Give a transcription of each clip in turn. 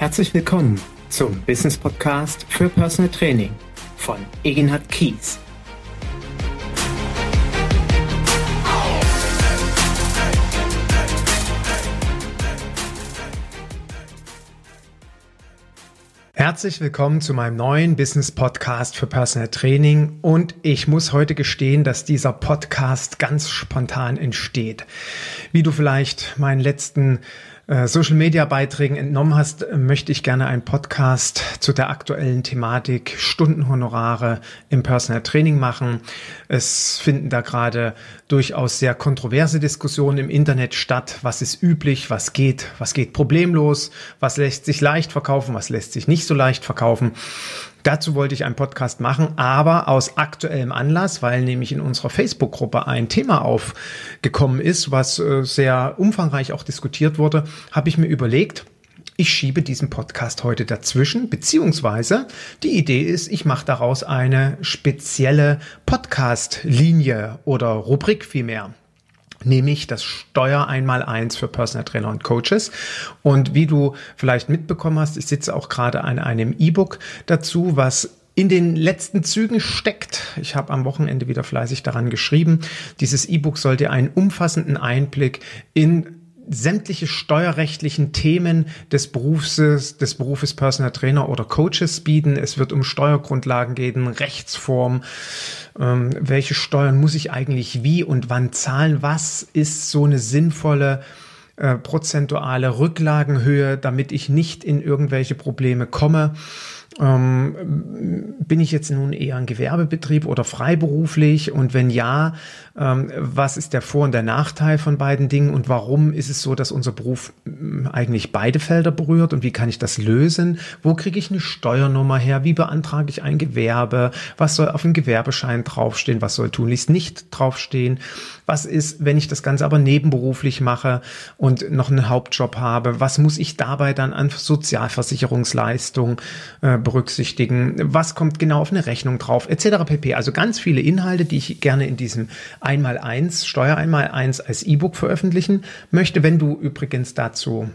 Herzlich willkommen zum Business Podcast für Personal Training von Egenhard Kies. Herzlich willkommen zu meinem neuen Business Podcast für Personal Training und ich muss heute gestehen, dass dieser Podcast ganz spontan entsteht. Wie du vielleicht meinen letzten äh, Social Media Beiträgen entnommen hast, möchte ich gerne einen Podcast zu der aktuellen Thematik Stundenhonorare im Personal Training machen. Es finden da gerade durchaus sehr kontroverse Diskussionen im Internet statt. Was ist üblich? Was geht? Was geht problemlos? Was lässt sich leicht verkaufen? Was lässt sich nicht so leicht verkaufen? Dazu wollte ich einen Podcast machen, aber aus aktuellem Anlass, weil nämlich in unserer Facebook-Gruppe ein Thema aufgekommen ist, was äh, sehr umfangreich auch diskutiert wurde, habe ich mir überlegt, ich schiebe diesen Podcast heute dazwischen, beziehungsweise die Idee ist, ich mache daraus eine spezielle Podcast-Linie oder Rubrik vielmehr nämlich das Steuer einmal eins für Personal Trainer und Coaches. Und wie du vielleicht mitbekommen hast, ich sitze auch gerade an einem E-Book dazu, was in den letzten Zügen steckt. Ich habe am Wochenende wieder fleißig daran geschrieben. Dieses E-Book soll dir einen umfassenden Einblick in sämtliche steuerrechtlichen Themen des Berufes, des Berufes Personal Trainer oder Coaches bieten. Es wird um Steuergrundlagen gehen, Rechtsform, ähm, welche Steuern muss ich eigentlich wie und wann zahlen, was ist so eine sinnvolle äh, prozentuale Rücklagenhöhe, damit ich nicht in irgendwelche Probleme komme. Ähm, bin ich jetzt nun eher ein Gewerbebetrieb oder freiberuflich? Und wenn ja, ähm, was ist der Vor- und der Nachteil von beiden Dingen? Und warum ist es so, dass unser Beruf ähm, eigentlich beide Felder berührt? Und wie kann ich das lösen? Wo kriege ich eine Steuernummer her? Wie beantrage ich ein Gewerbe? Was soll auf dem Gewerbeschein draufstehen? Was soll tunlichst nicht draufstehen? Was ist, wenn ich das Ganze aber nebenberuflich mache und noch einen Hauptjob habe? Was muss ich dabei dann an Sozialversicherungsleistung äh, berücksichtigen? Was kommt genau auf eine Rechnung drauf? Etc. pp. Also ganz viele Inhalte, die ich gerne in diesem Einmal-Eins, Steuer Einmal-Eins als E-Book veröffentlichen möchte. Wenn du übrigens dazu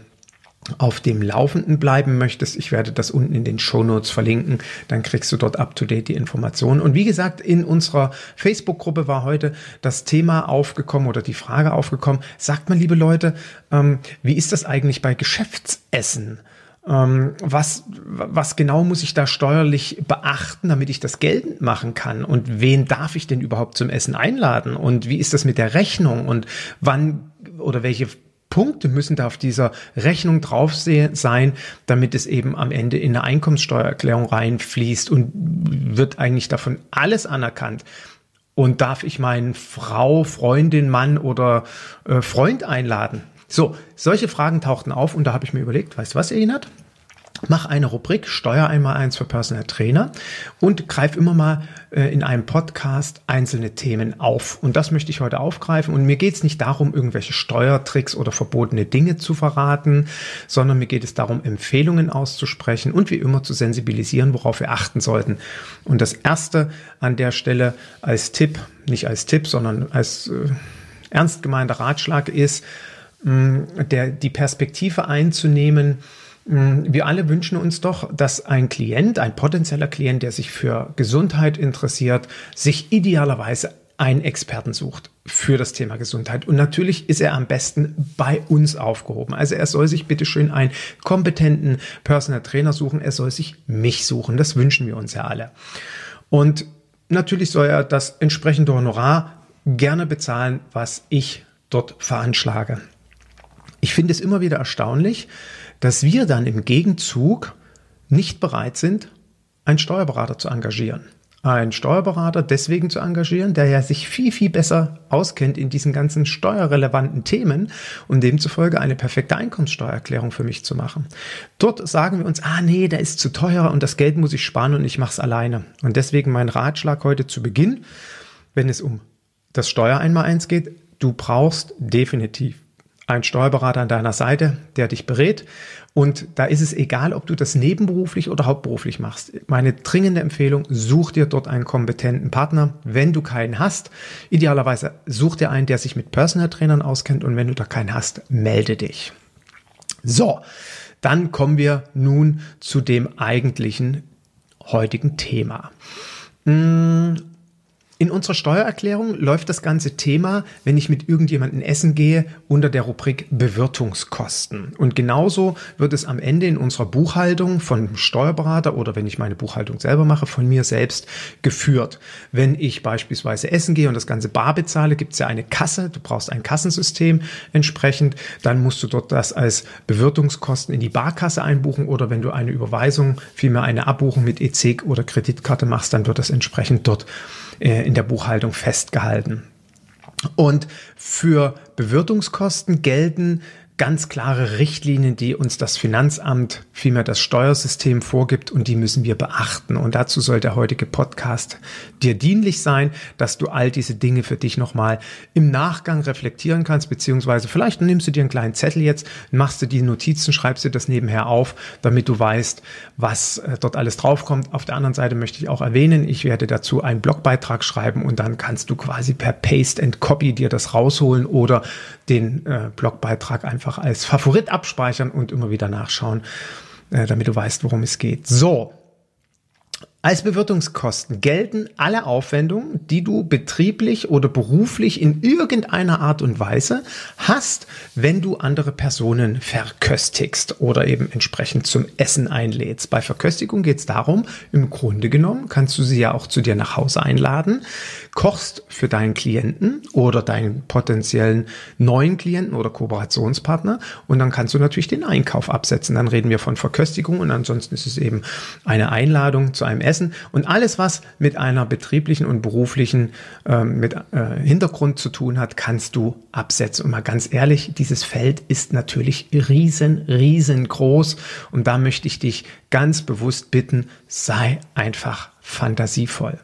auf dem Laufenden bleiben möchtest, ich werde das unten in den Show Notes verlinken, dann kriegst du dort up-to-date die Informationen. Und wie gesagt, in unserer Facebook-Gruppe war heute das Thema aufgekommen oder die Frage aufgekommen, sagt mal, liebe Leute, ähm, wie ist das eigentlich bei Geschäftsessen? Ähm, was, was genau muss ich da steuerlich beachten, damit ich das geltend machen kann? Und wen darf ich denn überhaupt zum Essen einladen? Und wie ist das mit der Rechnung? Und wann oder welche Punkte müssen da auf dieser Rechnung drauf sein, damit es eben am Ende in eine Einkommenssteuererklärung reinfließt und wird eigentlich davon alles anerkannt. Und darf ich meinen Frau, Freundin, Mann oder äh, Freund einladen? So, solche Fragen tauchten auf und da habe ich mir überlegt, weißt du was, erinnert? Mach eine Rubrik Steuer einmal eins für Personal Trainer und greif immer mal äh, in einem Podcast einzelne Themen auf. Und das möchte ich heute aufgreifen. Und mir geht es nicht darum, irgendwelche Steuertricks oder verbotene Dinge zu verraten, sondern mir geht es darum, Empfehlungen auszusprechen und wie immer zu sensibilisieren, worauf wir achten sollten. Und das erste an der Stelle als Tipp, nicht als Tipp, sondern als äh, ernst gemeinter Ratschlag ist, mh, der, die Perspektive einzunehmen, wir alle wünschen uns doch, dass ein Klient, ein potenzieller Klient, der sich für Gesundheit interessiert, sich idealerweise einen Experten sucht für das Thema Gesundheit. Und natürlich ist er am besten bei uns aufgehoben. Also er soll sich bitteschön einen kompetenten Personal Trainer suchen. Er soll sich mich suchen. Das wünschen wir uns ja alle. Und natürlich soll er das entsprechende Honorar gerne bezahlen, was ich dort veranschlage. Ich finde es immer wieder erstaunlich, dass wir dann im Gegenzug nicht bereit sind, einen Steuerberater zu engagieren. Einen Steuerberater deswegen zu engagieren, der ja sich viel, viel besser auskennt in diesen ganzen steuerrelevanten Themen und demzufolge eine perfekte Einkommenssteuererklärung für mich zu machen. Dort sagen wir uns, ah nee, der ist zu teuer und das Geld muss ich sparen und ich mache es alleine. Und deswegen mein Ratschlag heute zu Beginn, wenn es um das Steuereinmaleins geht, du brauchst definitiv ein Steuerberater an deiner Seite, der dich berät. Und da ist es egal, ob du das nebenberuflich oder hauptberuflich machst. Meine dringende Empfehlung, such dir dort einen kompetenten Partner. Wenn du keinen hast, idealerweise such dir einen, der sich mit Personal Trainern auskennt. Und wenn du da keinen hast, melde dich. So, dann kommen wir nun zu dem eigentlichen heutigen Thema. In unserer Steuererklärung läuft das ganze Thema, wenn ich mit irgendjemandem essen gehe, unter der Rubrik Bewirtungskosten. Und genauso wird es am Ende in unserer Buchhaltung von Steuerberater oder wenn ich meine Buchhaltung selber mache, von mir selbst geführt. Wenn ich beispielsweise essen gehe und das ganze bar bezahle, gibt es ja eine Kasse. Du brauchst ein Kassensystem entsprechend. Dann musst du dort das als Bewirtungskosten in die Barkasse einbuchen oder wenn du eine Überweisung, vielmehr eine Abbuchung mit EC oder Kreditkarte machst, dann wird das entsprechend dort äh, in der Buchhaltung festgehalten. Und für Bewirtungskosten gelten ganz klare Richtlinien, die uns das Finanzamt, vielmehr das Steuersystem vorgibt und die müssen wir beachten. Und dazu soll der heutige Podcast dir dienlich sein, dass du all diese Dinge für dich nochmal im Nachgang reflektieren kannst, beziehungsweise vielleicht nimmst du dir einen kleinen Zettel jetzt, machst du die Notizen, schreibst dir das nebenher auf, damit du weißt, was äh, dort alles draufkommt. Auf der anderen Seite möchte ich auch erwähnen, ich werde dazu einen Blogbeitrag schreiben und dann kannst du quasi per Paste and Copy dir das rausholen oder den äh, Blogbeitrag einfach als Favorit abspeichern und immer wieder nachschauen, äh, damit du weißt, worum es geht. So, als Bewirtungskosten gelten alle Aufwendungen, die du betrieblich oder beruflich in irgendeiner Art und Weise hast, wenn du andere Personen verköstigst oder eben entsprechend zum Essen einlädst. Bei Verköstigung geht es darum, im Grunde genommen kannst du sie ja auch zu dir nach Hause einladen, kochst für deinen Klienten oder deinen potenziellen neuen Klienten oder Kooperationspartner und dann kannst du natürlich den Einkauf absetzen. Dann reden wir von Verköstigung und ansonsten ist es eben eine Einladung zu einem Essen Essen und alles, was mit einer betrieblichen und beruflichen äh, mit, äh, Hintergrund zu tun hat, kannst du absetzen. Und mal ganz ehrlich, dieses Feld ist natürlich riesen, riesengroß und da möchte ich dich ganz bewusst bitten, sei einfach fantasievoll.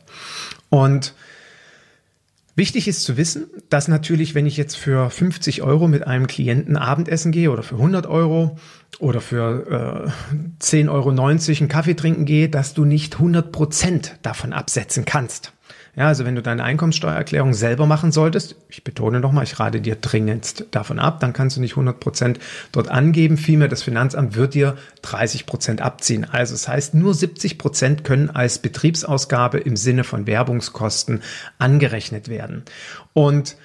Und Wichtig ist zu wissen, dass natürlich, wenn ich jetzt für 50 Euro mit einem Klienten Abendessen gehe oder für 100 Euro oder für äh, 10,90 Euro einen Kaffee trinken gehe, dass du nicht 100 Prozent davon absetzen kannst. Ja, also wenn du deine Einkommenssteuererklärung selber machen solltest, ich betone nochmal, ich rate dir dringendst davon ab, dann kannst du nicht 100 Prozent dort angeben. Vielmehr das Finanzamt wird dir 30 Prozent abziehen. Also das heißt, nur 70 Prozent können als Betriebsausgabe im Sinne von Werbungskosten angerechnet werden. Und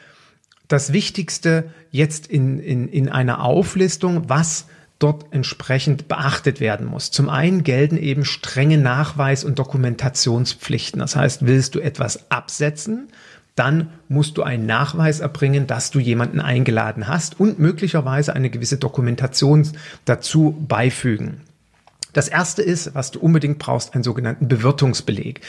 das Wichtigste jetzt in, in, in einer Auflistung, was dort entsprechend beachtet werden muss. Zum einen gelten eben strenge Nachweis- und Dokumentationspflichten. Das heißt, willst du etwas absetzen, dann musst du einen Nachweis erbringen, dass du jemanden eingeladen hast und möglicherweise eine gewisse Dokumentation dazu beifügen. Das erste ist, was du unbedingt brauchst, einen sogenannten Bewirtungsbeleg.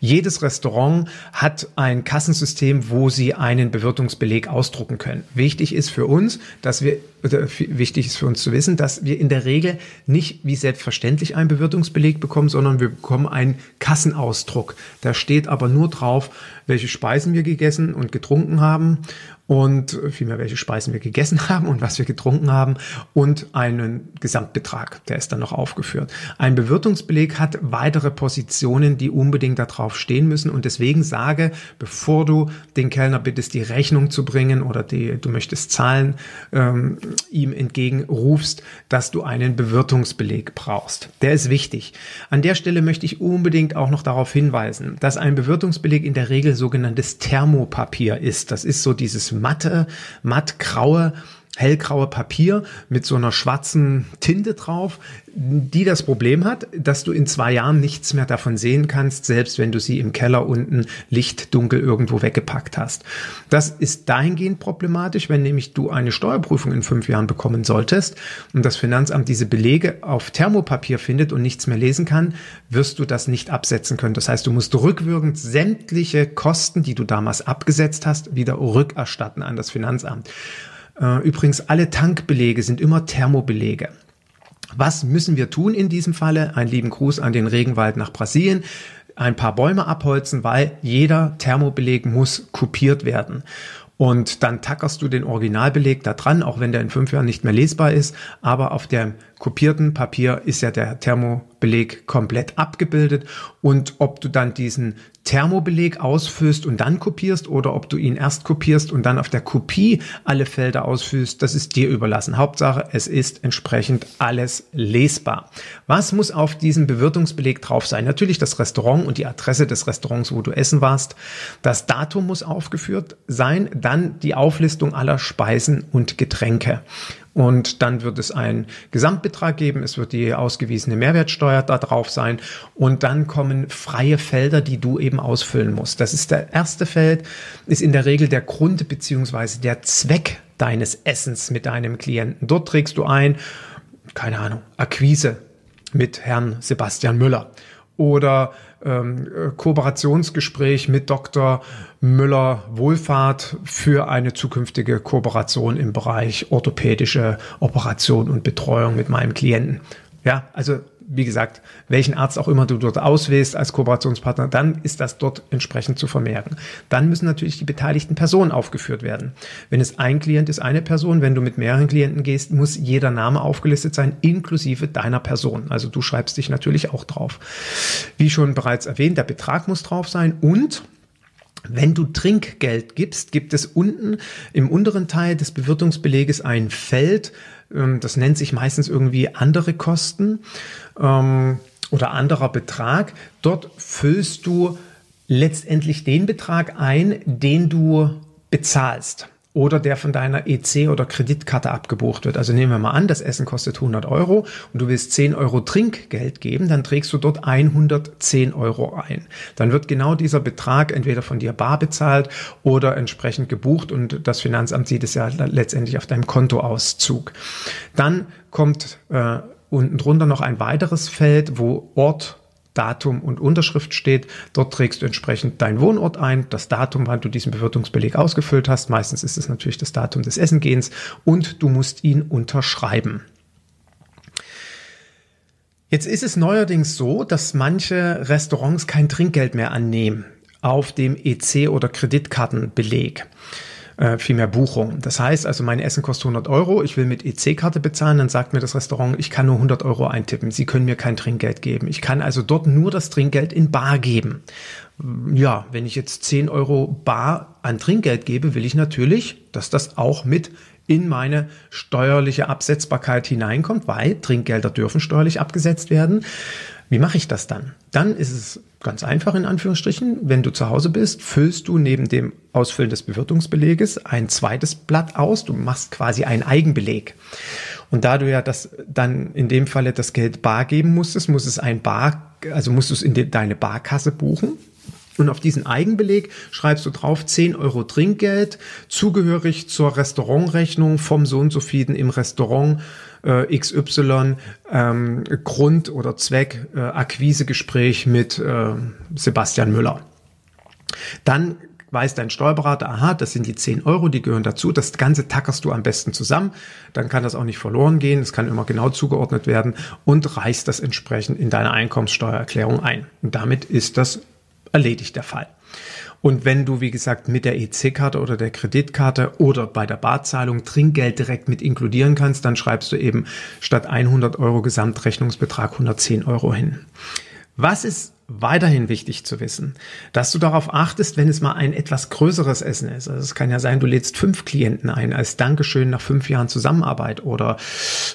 Jedes Restaurant hat ein Kassensystem, wo sie einen Bewirtungsbeleg ausdrucken können. Wichtig ist für uns, dass wir, wichtig ist für uns zu wissen, dass wir in der Regel nicht wie selbstverständlich einen Bewirtungsbeleg bekommen, sondern wir bekommen einen Kassenausdruck. Da steht aber nur drauf, welche Speisen wir gegessen und getrunken haben und vielmehr welche Speisen wir gegessen haben und was wir getrunken haben und einen Gesamtbetrag, der ist dann noch aufgeführt. Ein Bewirtungsbeleg hat weitere Positionen, die unbedingt darauf stehen müssen und deswegen sage, bevor du den Kellner bittest, die Rechnung zu bringen oder die du möchtest zahlen, ähm, ihm entgegenrufst, dass du einen Bewirtungsbeleg brauchst. Der ist wichtig. An der Stelle möchte ich unbedingt auch noch darauf hinweisen, dass ein Bewirtungsbeleg in der Regel sogenanntes Thermopapier ist. Das ist so dieses matte, mattgraue, hellgraue Papier mit so einer schwarzen Tinte drauf, die das Problem hat, dass du in zwei Jahren nichts mehr davon sehen kannst, selbst wenn du sie im Keller unten lichtdunkel irgendwo weggepackt hast. Das ist dahingehend problematisch, wenn nämlich du eine Steuerprüfung in fünf Jahren bekommen solltest und das Finanzamt diese Belege auf Thermopapier findet und nichts mehr lesen kann, wirst du das nicht absetzen können. Das heißt, du musst rückwirkend sämtliche Kosten, die du damals abgesetzt hast, wieder rückerstatten an das Finanzamt. Äh, übrigens, alle Tankbelege sind immer Thermobelege. Was müssen wir tun in diesem Falle? Ein lieben Gruß an den Regenwald nach Brasilien. Ein paar Bäume abholzen, weil jeder Thermobeleg muss kopiert werden. Und dann tackerst du den Originalbeleg da dran, auch wenn der in fünf Jahren nicht mehr lesbar ist. Aber auf der kopierten Papier ist ja der Thermobeleg komplett abgebildet und ob du dann diesen Thermobeleg ausfüllst und dann kopierst oder ob du ihn erst kopierst und dann auf der Kopie alle Felder ausfüllst, das ist dir überlassen. Hauptsache, es ist entsprechend alles lesbar. Was muss auf diesem Bewirtungsbeleg drauf sein? Natürlich das Restaurant und die Adresse des Restaurants, wo du essen warst. Das Datum muss aufgeführt sein, dann die Auflistung aller Speisen und Getränke. Und dann wird es einen Gesamtbetrag geben. Es wird die ausgewiesene Mehrwertsteuer da drauf sein. Und dann kommen freie Felder, die du eben ausfüllen musst. Das ist der erste Feld, ist in der Regel der Grund beziehungsweise der Zweck deines Essens mit deinem Klienten. Dort trägst du ein, keine Ahnung, Akquise mit Herrn Sebastian Müller oder ähm, Kooperationsgespräch mit Dr. Müller Wohlfahrt für eine zukünftige Kooperation im Bereich orthopädische Operation und Betreuung mit meinem Klienten. Ja, also wie gesagt, welchen Arzt auch immer du dort auswählst als Kooperationspartner, dann ist das dort entsprechend zu vermerken. Dann müssen natürlich die beteiligten Personen aufgeführt werden. Wenn es ein Klient ist, eine Person, wenn du mit mehreren Klienten gehst, muss jeder Name aufgelistet sein, inklusive deiner Person. Also du schreibst dich natürlich auch drauf. Wie schon bereits erwähnt, der Betrag muss drauf sein und wenn du Trinkgeld gibst, gibt es unten im unteren Teil des Bewirtungsbeleges ein Feld, das nennt sich meistens irgendwie andere Kosten ähm, oder anderer Betrag. Dort füllst du letztendlich den Betrag ein, den du bezahlst oder der von deiner EC oder Kreditkarte abgebucht wird. Also nehmen wir mal an, das Essen kostet 100 Euro und du willst 10 Euro Trinkgeld geben, dann trägst du dort 110 Euro ein. Dann wird genau dieser Betrag entweder von dir bar bezahlt oder entsprechend gebucht und das Finanzamt sieht es ja letztendlich auf deinem Kontoauszug. Dann kommt äh, unten drunter noch ein weiteres Feld, wo Ort Datum und Unterschrift steht. Dort trägst du entsprechend deinen Wohnort ein, das Datum, wann du diesen Bewirtungsbeleg ausgefüllt hast. Meistens ist es natürlich das Datum des Essengehens und du musst ihn unterschreiben. Jetzt ist es neuerdings so, dass manche Restaurants kein Trinkgeld mehr annehmen auf dem EC- oder Kreditkartenbeleg äh, viel mehr Buchung. Das heißt also, mein Essen kostet 100 Euro, ich will mit EC-Karte bezahlen, dann sagt mir das Restaurant, ich kann nur 100 Euro eintippen, Sie können mir kein Trinkgeld geben. Ich kann also dort nur das Trinkgeld in Bar geben. Ja, wenn ich jetzt 10 Euro Bar an Trinkgeld gebe, will ich natürlich, dass das auch mit in meine steuerliche Absetzbarkeit hineinkommt, weil Trinkgelder dürfen steuerlich abgesetzt werden. Wie mache ich das dann? Dann ist es ganz einfach in Anführungsstrichen. Wenn du zu Hause bist, füllst du neben dem Ausfüllen des Bewirtungsbeleges ein zweites Blatt aus. Du machst quasi einen Eigenbeleg. Und da du ja das dann in dem Falle das Geld bar geben musstest, muss es ein Bar, also musst du es in deine Barkasse buchen. Und auf diesen Eigenbeleg schreibst du drauf 10 Euro Trinkgeld, zugehörig zur Restaurantrechnung vom Sohn so im Restaurant äh, XY, ähm, Grund oder Zweck, äh, Akquisegespräch mit äh, Sebastian Müller. Dann weiß dein Steuerberater, aha, das sind die 10 Euro, die gehören dazu. Das Ganze tackerst du am besten zusammen. Dann kann das auch nicht verloren gehen. Es kann immer genau zugeordnet werden und reichst das entsprechend in deine Einkommenssteuererklärung ein. Und damit ist das erledigt der Fall. Und wenn du, wie gesagt, mit der EC-Karte oder der Kreditkarte oder bei der Barzahlung Trinkgeld direkt mit inkludieren kannst, dann schreibst du eben statt 100 Euro Gesamtrechnungsbetrag 110 Euro hin. Was ist weiterhin wichtig zu wissen, dass du darauf achtest, wenn es mal ein etwas größeres Essen ist. Also es kann ja sein, du lädst fünf Klienten ein als Dankeschön nach fünf Jahren Zusammenarbeit oder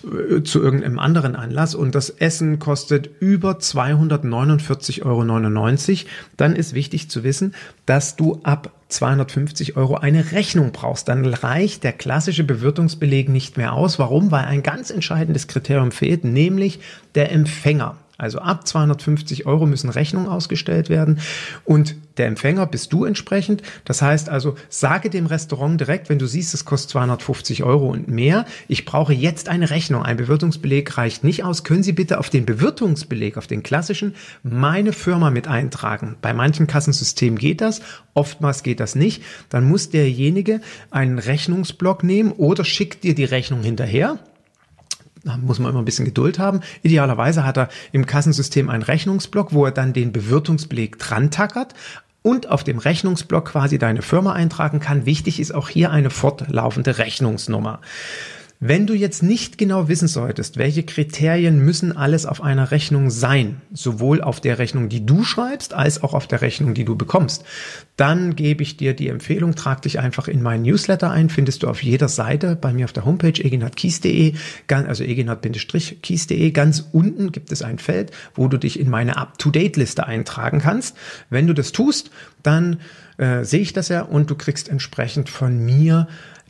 äh, zu irgendeinem anderen Anlass und das Essen kostet über 249,99 Euro. Dann ist wichtig zu wissen, dass du ab 250 Euro eine Rechnung brauchst. Dann reicht der klassische Bewirtungsbeleg nicht mehr aus. Warum? Weil ein ganz entscheidendes Kriterium fehlt, nämlich der Empfänger. Also ab 250 Euro müssen Rechnungen ausgestellt werden und der Empfänger bist du entsprechend. Das heißt also, sage dem Restaurant direkt, wenn du siehst, es kostet 250 Euro und mehr, ich brauche jetzt eine Rechnung. Ein Bewirtungsbeleg reicht nicht aus. Können Sie bitte auf den Bewirtungsbeleg, auf den klassischen, meine Firma mit eintragen? Bei manchen Kassensystemen geht das, oftmals geht das nicht. Dann muss derjenige einen Rechnungsblock nehmen oder schickt dir die Rechnung hinterher muss man immer ein bisschen Geduld haben. Idealerweise hat er im Kassensystem einen Rechnungsblock, wo er dann den Bewirtungsbeleg dran tackert und auf dem Rechnungsblock quasi deine Firma eintragen kann. Wichtig ist auch hier eine fortlaufende Rechnungsnummer. Wenn du jetzt nicht genau wissen solltest, welche Kriterien müssen alles auf einer Rechnung sein, sowohl auf der Rechnung, die du schreibst, als auch auf der Rechnung, die du bekommst, dann gebe ich dir die Empfehlung, trag dich einfach in meinen Newsletter ein, findest du auf jeder Seite bei mir auf der Homepage eginhardkies.de, also eginhard-kies.de, ganz unten gibt es ein Feld, wo du dich in meine Up-to-Date-Liste eintragen kannst. Wenn du das tust, dann äh, sehe ich das ja und du kriegst entsprechend von mir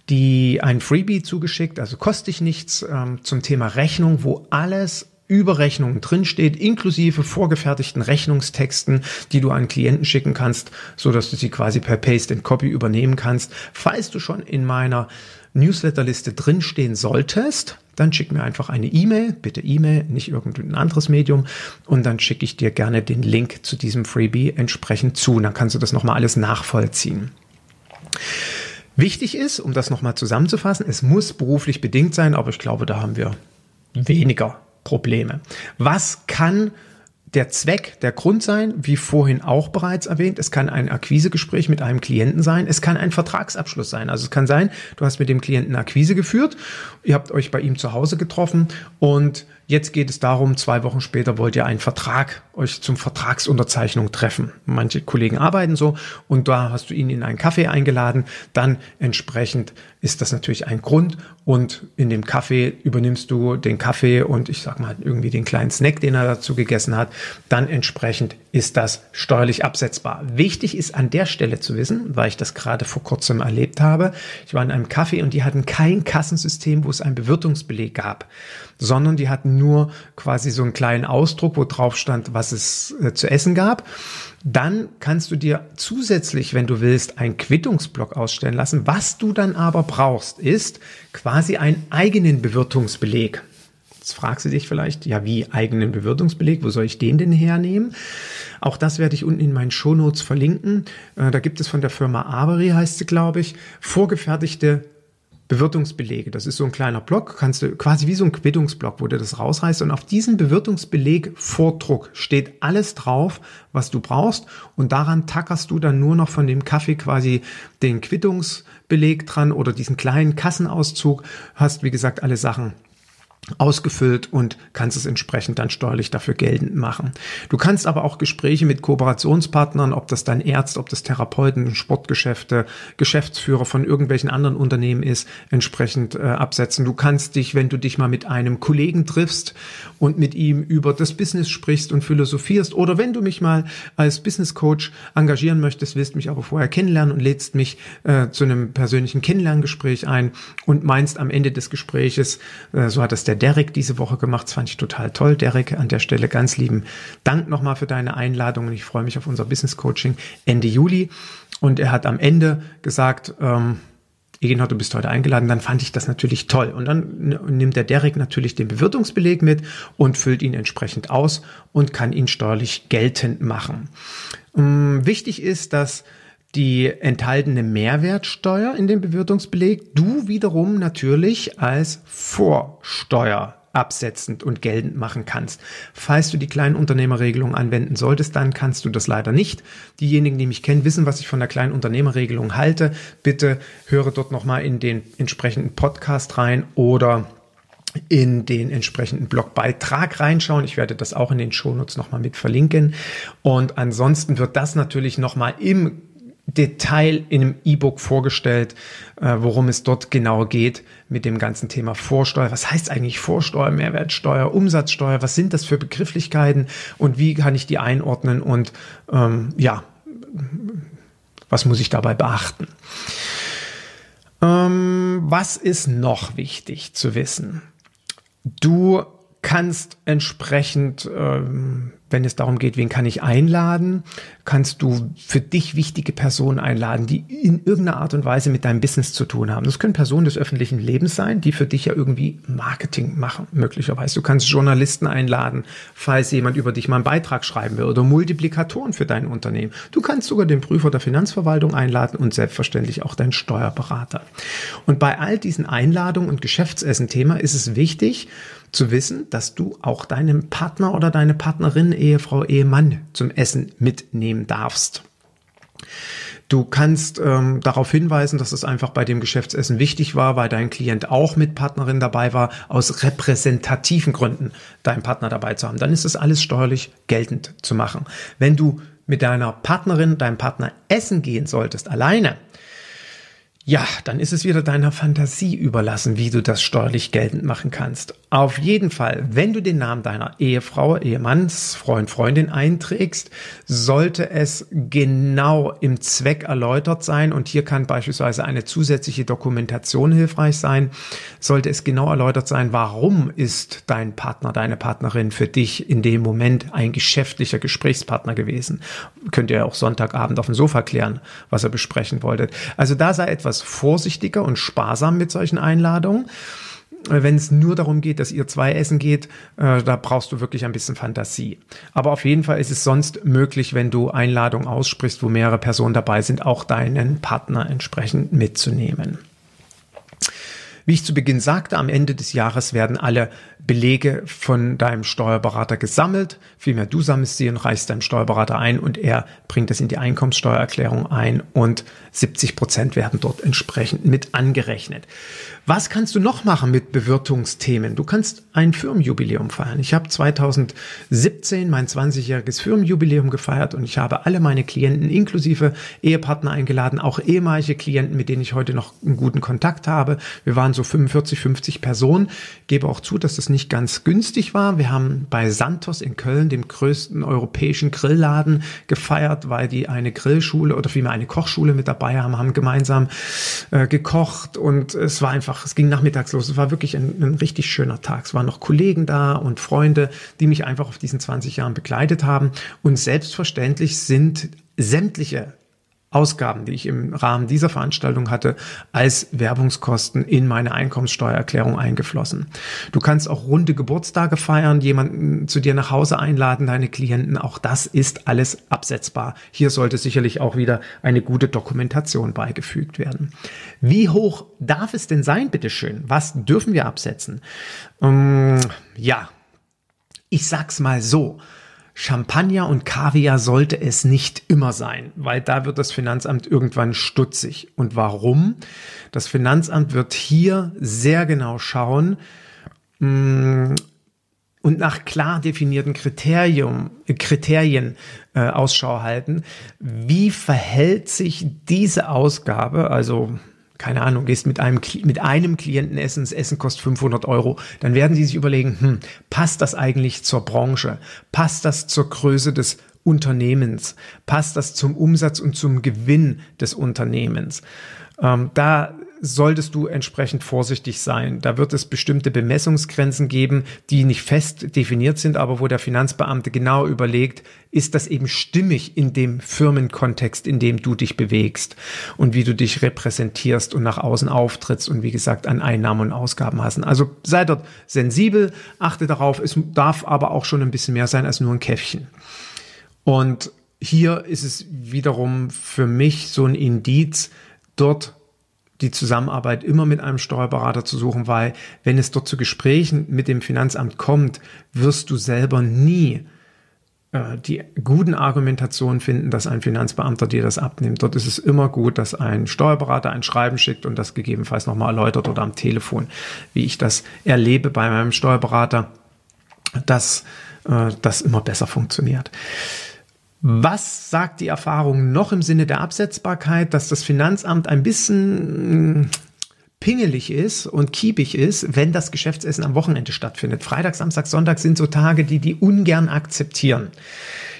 die ein Freebie zugeschickt, also kostet dich nichts, ähm, zum Thema Rechnung, wo alles über Rechnungen drinsteht, inklusive vorgefertigten Rechnungstexten, die du an Klienten schicken kannst, so dass du sie quasi per Paste and Copy übernehmen kannst. Falls du schon in meiner Newsletterliste drinstehen solltest, dann schick mir einfach eine E-Mail, bitte E-Mail, nicht irgendein anderes Medium, und dann schicke ich dir gerne den Link zu diesem Freebie entsprechend zu. Und dann kannst du das nochmal alles nachvollziehen. Wichtig ist, um das nochmal zusammenzufassen, es muss beruflich bedingt sein, aber ich glaube, da haben wir weniger Probleme. Was kann der Zweck, der Grund sein, wie vorhin auch bereits erwähnt. Es kann ein Akquisegespräch mit einem Klienten sein. Es kann ein Vertragsabschluss sein. Also es kann sein, du hast mit dem Klienten Akquise geführt. Ihr habt euch bei ihm zu Hause getroffen und Jetzt geht es darum, zwei Wochen später wollt ihr einen Vertrag, euch zum Vertragsunterzeichnung treffen. Manche Kollegen arbeiten so und da hast du ihn in einen Kaffee eingeladen. Dann entsprechend ist das natürlich ein Grund und in dem Kaffee übernimmst du den Kaffee und ich sag mal irgendwie den kleinen Snack, den er dazu gegessen hat. Dann entsprechend ist das steuerlich absetzbar. Wichtig ist an der Stelle zu wissen, weil ich das gerade vor kurzem erlebt habe. Ich war in einem Kaffee und die hatten kein Kassensystem, wo es einen Bewirtungsbeleg gab sondern die hatten nur quasi so einen kleinen Ausdruck, wo drauf stand, was es äh, zu essen gab. Dann kannst du dir zusätzlich, wenn du willst, einen Quittungsblock ausstellen lassen. Was du dann aber brauchst, ist quasi einen eigenen Bewirtungsbeleg. Jetzt fragst du dich vielleicht, ja, wie eigenen Bewirtungsbeleg? Wo soll ich den denn hernehmen? Auch das werde ich unten in meinen Shownotes verlinken. Äh, da gibt es von der Firma Avery, heißt sie, glaube ich, vorgefertigte Bewirtungsbelege. Das ist so ein kleiner Block, kannst du quasi wie so ein Quittungsblock, wo du das rausreißt. Und auf diesem Bewirtungsbeleg Vordruck steht alles drauf, was du brauchst. Und daran tackerst du dann nur noch von dem Kaffee quasi den Quittungsbeleg dran oder diesen kleinen Kassenauszug, hast wie gesagt alle Sachen ausgefüllt und kannst es entsprechend dann steuerlich dafür geltend machen. Du kannst aber auch Gespräche mit Kooperationspartnern, ob das dann Ärzte, ob das Therapeuten, Sportgeschäfte, Geschäftsführer von irgendwelchen anderen Unternehmen ist, entsprechend äh, absetzen. Du kannst dich, wenn du dich mal mit einem Kollegen triffst und mit ihm über das Business sprichst und philosophierst oder wenn du mich mal als Business Coach engagieren möchtest, willst mich aber vorher kennenlernen und lädst mich äh, zu einem persönlichen Kennenlerngespräch ein und meinst am Ende des Gespräches, äh, so hat das der Derek diese Woche gemacht. Das fand ich total toll. Derek, an der Stelle ganz lieben Dank nochmal für deine Einladung und ich freue mich auf unser Business Coaching Ende Juli. Und er hat am Ende gesagt, ähm, Egenhard, du bist heute eingeladen, dann fand ich das natürlich toll. Und dann nimmt der Derek natürlich den Bewirtungsbeleg mit und füllt ihn entsprechend aus und kann ihn steuerlich geltend machen. Ähm, wichtig ist, dass die enthaltene Mehrwertsteuer in dem Bewirtungsbeleg du wiederum natürlich als Vorsteuer absetzend und geltend machen kannst. Falls du die Kleinunternehmerregelung anwenden solltest, dann kannst du das leider nicht. Diejenigen, die mich kennen, wissen, was ich von der Kleinunternehmerregelung halte. Bitte höre dort nochmal in den entsprechenden Podcast rein oder in den entsprechenden Blogbeitrag reinschauen. Ich werde das auch in den Shownotes nochmal mit verlinken. Und ansonsten wird das natürlich nochmal im Detail in einem E-Book vorgestellt, äh, worum es dort genau geht mit dem ganzen Thema Vorsteuer. Was heißt eigentlich Vorsteuer, Mehrwertsteuer, Umsatzsteuer? Was sind das für Begrifflichkeiten und wie kann ich die einordnen und ähm, ja, was muss ich dabei beachten? Ähm, was ist noch wichtig zu wissen? Du kannst entsprechend ähm, wenn es darum geht, wen kann ich einladen, kannst du für dich wichtige Personen einladen, die in irgendeiner Art und Weise mit deinem Business zu tun haben. Das können Personen des öffentlichen Lebens sein, die für dich ja irgendwie Marketing machen, möglicherweise. Du kannst Journalisten einladen, falls jemand über dich mal einen Beitrag schreiben will oder Multiplikatoren für dein Unternehmen. Du kannst sogar den Prüfer der Finanzverwaltung einladen und selbstverständlich auch deinen Steuerberater. Und bei all diesen Einladungen und Geschäftsessen-Thema ist es wichtig, zu wissen, dass du auch deinem Partner oder deine Partnerin, Ehefrau, Ehemann zum Essen mitnehmen darfst. Du kannst ähm, darauf hinweisen, dass es einfach bei dem Geschäftsessen wichtig war, weil dein Klient auch mit Partnerin dabei war, aus repräsentativen Gründen deinen Partner dabei zu haben. Dann ist es alles steuerlich geltend zu machen. Wenn du mit deiner Partnerin, deinem Partner essen gehen solltest, alleine, ja, dann ist es wieder deiner Fantasie überlassen, wie du das steuerlich geltend machen kannst. Auf jeden Fall, wenn du den Namen deiner Ehefrau, Ehemanns, Freund, Freundin einträgst, sollte es genau im Zweck erläutert sein und hier kann beispielsweise eine zusätzliche Dokumentation hilfreich sein. Sollte es genau erläutert sein, warum ist dein Partner, deine Partnerin für dich in dem Moment ein geschäftlicher Gesprächspartner gewesen? Könnt ihr auch Sonntagabend auf dem Sofa klären, was ihr besprechen wolltet. Also da sei etwas etwas vorsichtiger und sparsam mit solchen Einladungen. Wenn es nur darum geht, dass ihr zwei essen geht, äh, da brauchst du wirklich ein bisschen Fantasie. Aber auf jeden Fall ist es sonst möglich, wenn du Einladungen aussprichst, wo mehrere Personen dabei sind, auch deinen Partner entsprechend mitzunehmen. Wie ich zu Beginn sagte, am Ende des Jahres werden alle Belege von deinem Steuerberater gesammelt. Vielmehr du sammelst sie und reichst deinem Steuerberater ein und er bringt es in die Einkommenssteuererklärung ein und 70 Prozent werden dort entsprechend mit angerechnet. Was kannst du noch machen mit Bewirtungsthemen? Du kannst ein Firmenjubiläum feiern. Ich habe 2017 mein 20-jähriges Firmenjubiläum gefeiert und ich habe alle meine Klienten inklusive Ehepartner eingeladen, auch ehemalige Klienten, mit denen ich heute noch einen guten Kontakt habe. Wir waren so 45, 50 Personen. gebe auch zu, dass das nicht ganz günstig war. Wir haben bei Santos in Köln, dem größten europäischen Grillladen, gefeiert, weil die eine Grillschule oder vielmehr eine Kochschule mit dabei haben, haben gemeinsam äh, gekocht und es war einfach es ging nachmittags los. Es war wirklich ein, ein richtig schöner Tag. Es waren noch Kollegen da und Freunde, die mich einfach auf diesen 20 Jahren begleitet haben. Und selbstverständlich sind sämtliche Ausgaben, die ich im Rahmen dieser Veranstaltung hatte, als Werbungskosten in meine Einkommenssteuererklärung eingeflossen. Du kannst auch runde Geburtstage feiern, jemanden zu dir nach Hause einladen, deine Klienten. Auch das ist alles absetzbar. Hier sollte sicherlich auch wieder eine gute Dokumentation beigefügt werden. Wie hoch darf es denn sein, bitteschön? Was dürfen wir absetzen? Ähm, ja, ich sag's mal so. Champagner und Kaviar sollte es nicht immer sein, weil da wird das Finanzamt irgendwann stutzig. Und warum? Das Finanzamt wird hier sehr genau schauen mm, und nach klar definierten Kriterium, Kriterien äh, Ausschau halten. Wie verhält sich diese Ausgabe, also keine Ahnung, gehst mit einem, mit einem Klienten essen, das Essen kostet 500 Euro, dann werden die sich überlegen, hm, passt das eigentlich zur Branche? Passt das zur Größe des Unternehmens? Passt das zum Umsatz und zum Gewinn des Unternehmens? Ähm, da solltest du entsprechend vorsichtig sein. Da wird es bestimmte Bemessungsgrenzen geben, die nicht fest definiert sind, aber wo der Finanzbeamte genau überlegt, ist das eben stimmig in dem Firmenkontext, in dem du dich bewegst und wie du dich repräsentierst und nach außen auftrittst und wie gesagt an Einnahmen und Ausgaben hast. Also sei dort sensibel, achte darauf, es darf aber auch schon ein bisschen mehr sein als nur ein Käffchen. Und hier ist es wiederum für mich so ein Indiz, dort die Zusammenarbeit immer mit einem Steuerberater zu suchen, weil wenn es dort zu Gesprächen mit dem Finanzamt kommt, wirst du selber nie äh, die guten Argumentationen finden, dass ein Finanzbeamter dir das abnimmt. Dort ist es immer gut, dass ein Steuerberater ein Schreiben schickt und das gegebenenfalls nochmal erläutert oder am Telefon, wie ich das erlebe bei meinem Steuerberater, dass äh, das immer besser funktioniert. Was sagt die Erfahrung noch im Sinne der Absetzbarkeit, dass das Finanzamt ein bisschen hm, pingelig ist und kiepig ist, wenn das Geschäftsessen am Wochenende stattfindet. Freitag, Samstag, Sonntag sind so Tage, die die ungern akzeptieren.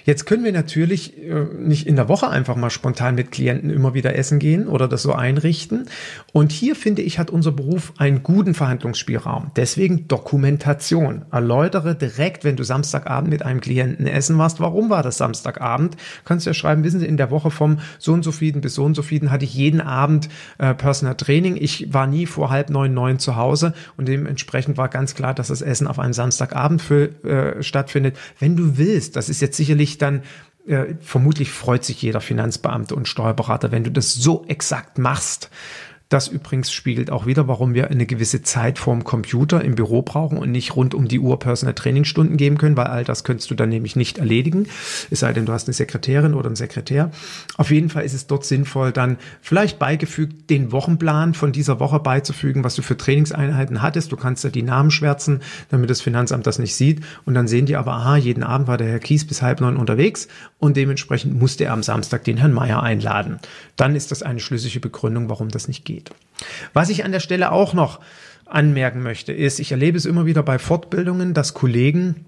Jetzt können wir natürlich äh, nicht in der Woche einfach mal spontan mit Klienten immer wieder essen gehen oder das so einrichten. Und hier finde ich, hat unser Beruf einen guten Verhandlungsspielraum. Deswegen Dokumentation. Erläutere direkt, wenn du Samstagabend mit einem Klienten essen warst, warum war das Samstagabend? Kannst du ja schreiben, wissen Sie, in der Woche vom so und so vielen bis so und so vielen hatte ich jeden Abend äh, Personal Training. Ich war nie vor halb neun, neun zu Hause und dementsprechend war ganz klar, dass das Essen auf einem Samstagabend für, äh, stattfindet. Wenn du willst, das ist jetzt sicherlich natürlich dann vermutlich freut sich jeder Finanzbeamte und Steuerberater, wenn du das so exakt machst, Das übrigens spiegelt auch wieder, warum wir eine gewisse Zeit vorm Computer im Büro brauchen und nicht rund um die Uhr Personal Trainingstunden geben können, weil all das könntest du dann nämlich nicht erledigen. Es sei denn, du hast eine Sekretärin oder einen Sekretär. Auf jeden Fall ist es dort sinnvoll, dann vielleicht beigefügt den Wochenplan von dieser Woche beizufügen, was du für Trainingseinheiten hattest. Du kannst ja die Namen schwärzen, damit das Finanzamt das nicht sieht. Und dann sehen die aber, aha, jeden Abend war der Herr Kies bis halb neun unterwegs und dementsprechend musste er am Samstag den Herrn Meier einladen. Dann ist das eine schlüssige Begründung, warum das nicht geht geht. Was ich an der Stelle auch noch anmerken möchte, ist, ich erlebe es immer wieder bei Fortbildungen, dass Kollegen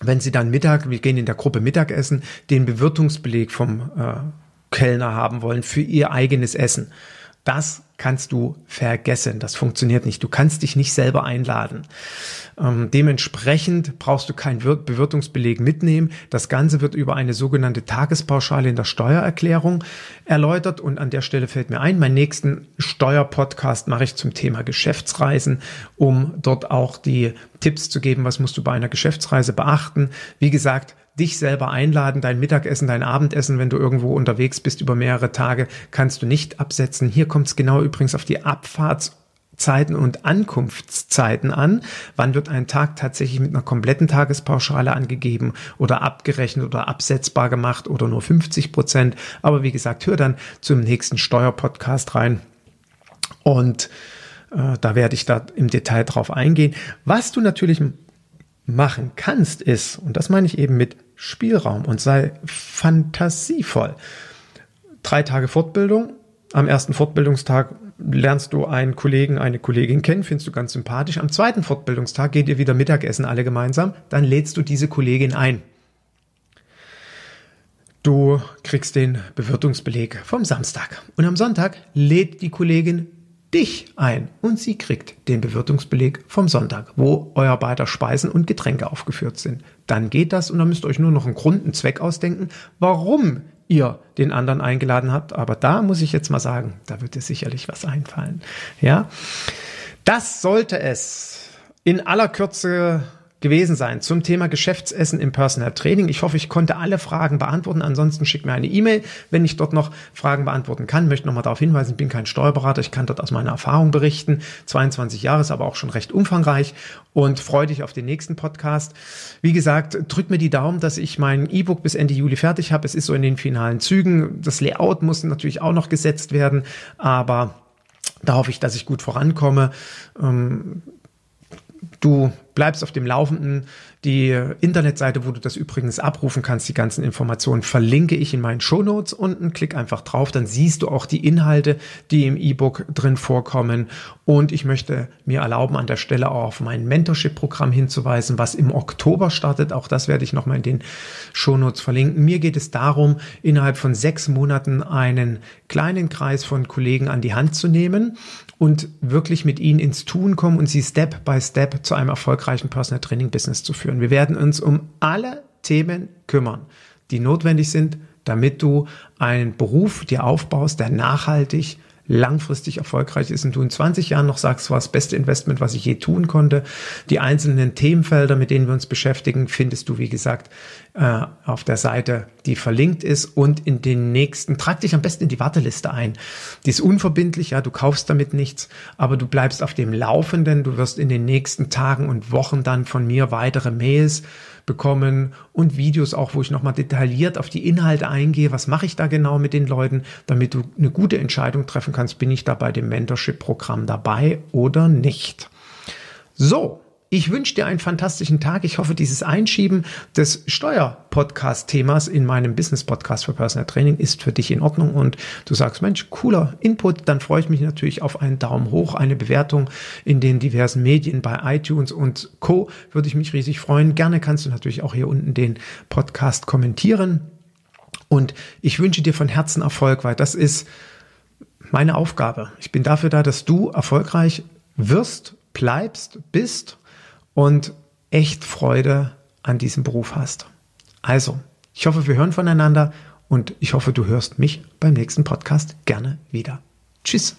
wenn sie dann Mittag, wir gehen in der Gruppe Mittagessen, den Bewirtungsbeleg vom äh, Kellner haben wollen für ihr eigenes Essen. Das kannst du vergessen. Das funktioniert nicht. Du kannst dich nicht selber einladen. Ähm, dementsprechend brauchst du keinen Bewirtungsbeleg mitnehmen. Das Ganze wird über eine sogenannte Tagespauschale in der Steuererklärung erläutert. Und an der Stelle fällt mir ein, meinen nächsten Steuerpodcast mache ich zum Thema Geschäftsreisen, um dort auch die Tipps zu geben, was musst du bei einer Geschäftsreise beachten. Wie gesagt, dich selber einladen, dein Mittagessen, dein Abendessen, wenn du irgendwo unterwegs bist über mehrere Tage, kannst du nicht absetzen. Hier kommt es genau übrigens auf die Abfahrts Zeiten und Ankunftszeiten an. Wann wird ein Tag tatsächlich mit einer kompletten Tagespauschale angegeben oder abgerechnet oder absetzbar gemacht oder nur 50 Prozent? Aber wie gesagt, hör dann zum nächsten Steuerpodcast rein und äh, da werde ich da im Detail drauf eingehen. Was du natürlich machen kannst, ist, und das meine ich eben mit Spielraum und sei fantasievoll. Drei Tage Fortbildung. Am ersten Fortbildungstag lernst du einen Kollegen, eine Kollegin kennen, findest du ganz sympathisch. Am zweiten Fortbildungstag geht ihr wieder Mittagessen alle gemeinsam. Dann lädst du diese Kollegin ein. Du kriegst den Bewirtungsbeleg vom Samstag. Und am Sonntag lädt die Kollegin dich ein und sie kriegt den Bewirtungsbeleg vom Sonntag, wo euer beider Speisen und Getränke aufgeführt sind. Dann geht das und dann müsst ihr euch nur noch einen Grund, einen Zweck ausdenken, warum ihr den anderen eingeladen habt. Aber da muss ich jetzt mal sagen, da wird dir sicherlich was einfallen. Ja, das sollte es in aller Kürze gewesen sein zum Thema Geschäftsessen im Personal Training. Ich hoffe, ich konnte alle Fragen beantworten. Ansonsten schickt mir eine E-Mail, wenn ich dort noch Fragen beantworten kann. Ich möchte nochmal darauf hinweisen, ich bin kein Steuerberater. Ich kann dort aus meiner Erfahrung berichten. 22 Jahre ist aber auch schon recht umfangreich und freue dich auf den nächsten Podcast. Wie gesagt, drück mir die Daumen, dass ich mein E-Book bis Ende Juli fertig habe. Es ist so in den finalen Zügen. Das Layout muss natürlich auch noch gesetzt werden, aber da hoffe ich, dass ich gut vorankomme. Ähm, Du bleibst auf dem Laufenden. Die Internetseite, wo du das übrigens abrufen kannst, die ganzen Informationen, verlinke ich in meinen Shownotes unten. Klick einfach drauf, dann siehst du auch die Inhalte, die im E-Book drin vorkommen. Und ich möchte mir erlauben, an der Stelle auch auf mein Mentorship-Programm hinzuweisen, was im Oktober startet. Auch das werde ich nochmal in den Shownotes verlinken. Mir geht es darum, innerhalb von sechs Monaten einen kleinen Kreis von Kollegen an die Hand zu nehmen und wirklich mit ihnen ins Tun kommen und sie Step by Step zu einem erfolgreichen Personal Training Business zu führen. Wir werden uns um alle Themen kümmern, die notwendig sind, damit du einen Beruf dir aufbaust, der nachhaltig langfristig erfolgreich ist und du in 20 Jahren noch sagst, war das beste Investment, was ich je tun konnte. Die einzelnen Themenfelder, mit denen wir uns beschäftigen, findest du, wie gesagt, äh, auf der Seite, die verlinkt ist und in den nächsten, trag dich am besten in die Warteliste ein. Die ist unverbindlich, ja, du kaufst damit nichts, aber du bleibst auf dem Laufenden, du wirst in den nächsten Tagen und Wochen dann von mir weitere Mails bekommen und Videos auch, wo ich nochmal detailliert auf die Inhalte eingehe. Was mache ich da genau mit den Leuten, damit du eine gute Entscheidung treffen kannst, bin ich da bei dem Mentorship-Programm dabei oder nicht. So, ich wünsche dir einen fantastischen Tag. Ich hoffe, dieses Einschieben des Steuer-Podcast-Themas in meinem Business-Podcast für Personal Training ist für dich in Ordnung und du sagst, Mensch, cooler Input, dann freue ich mich natürlich auf einen Daumen hoch, eine Bewertung in den diversen Medien bei iTunes und Co. Würde ich mich riesig freuen. Gerne kannst du natürlich auch hier unten den Podcast kommentieren. Und ich wünsche dir von Herzen Erfolg, weil das ist meine Aufgabe. Ich bin dafür da, dass du erfolgreich wirst, bleibst, bist und echt Freude an diesem Beruf hast. Also, ich hoffe, wir hören voneinander und ich hoffe, du hörst mich beim nächsten Podcast gerne wieder. Tschüss.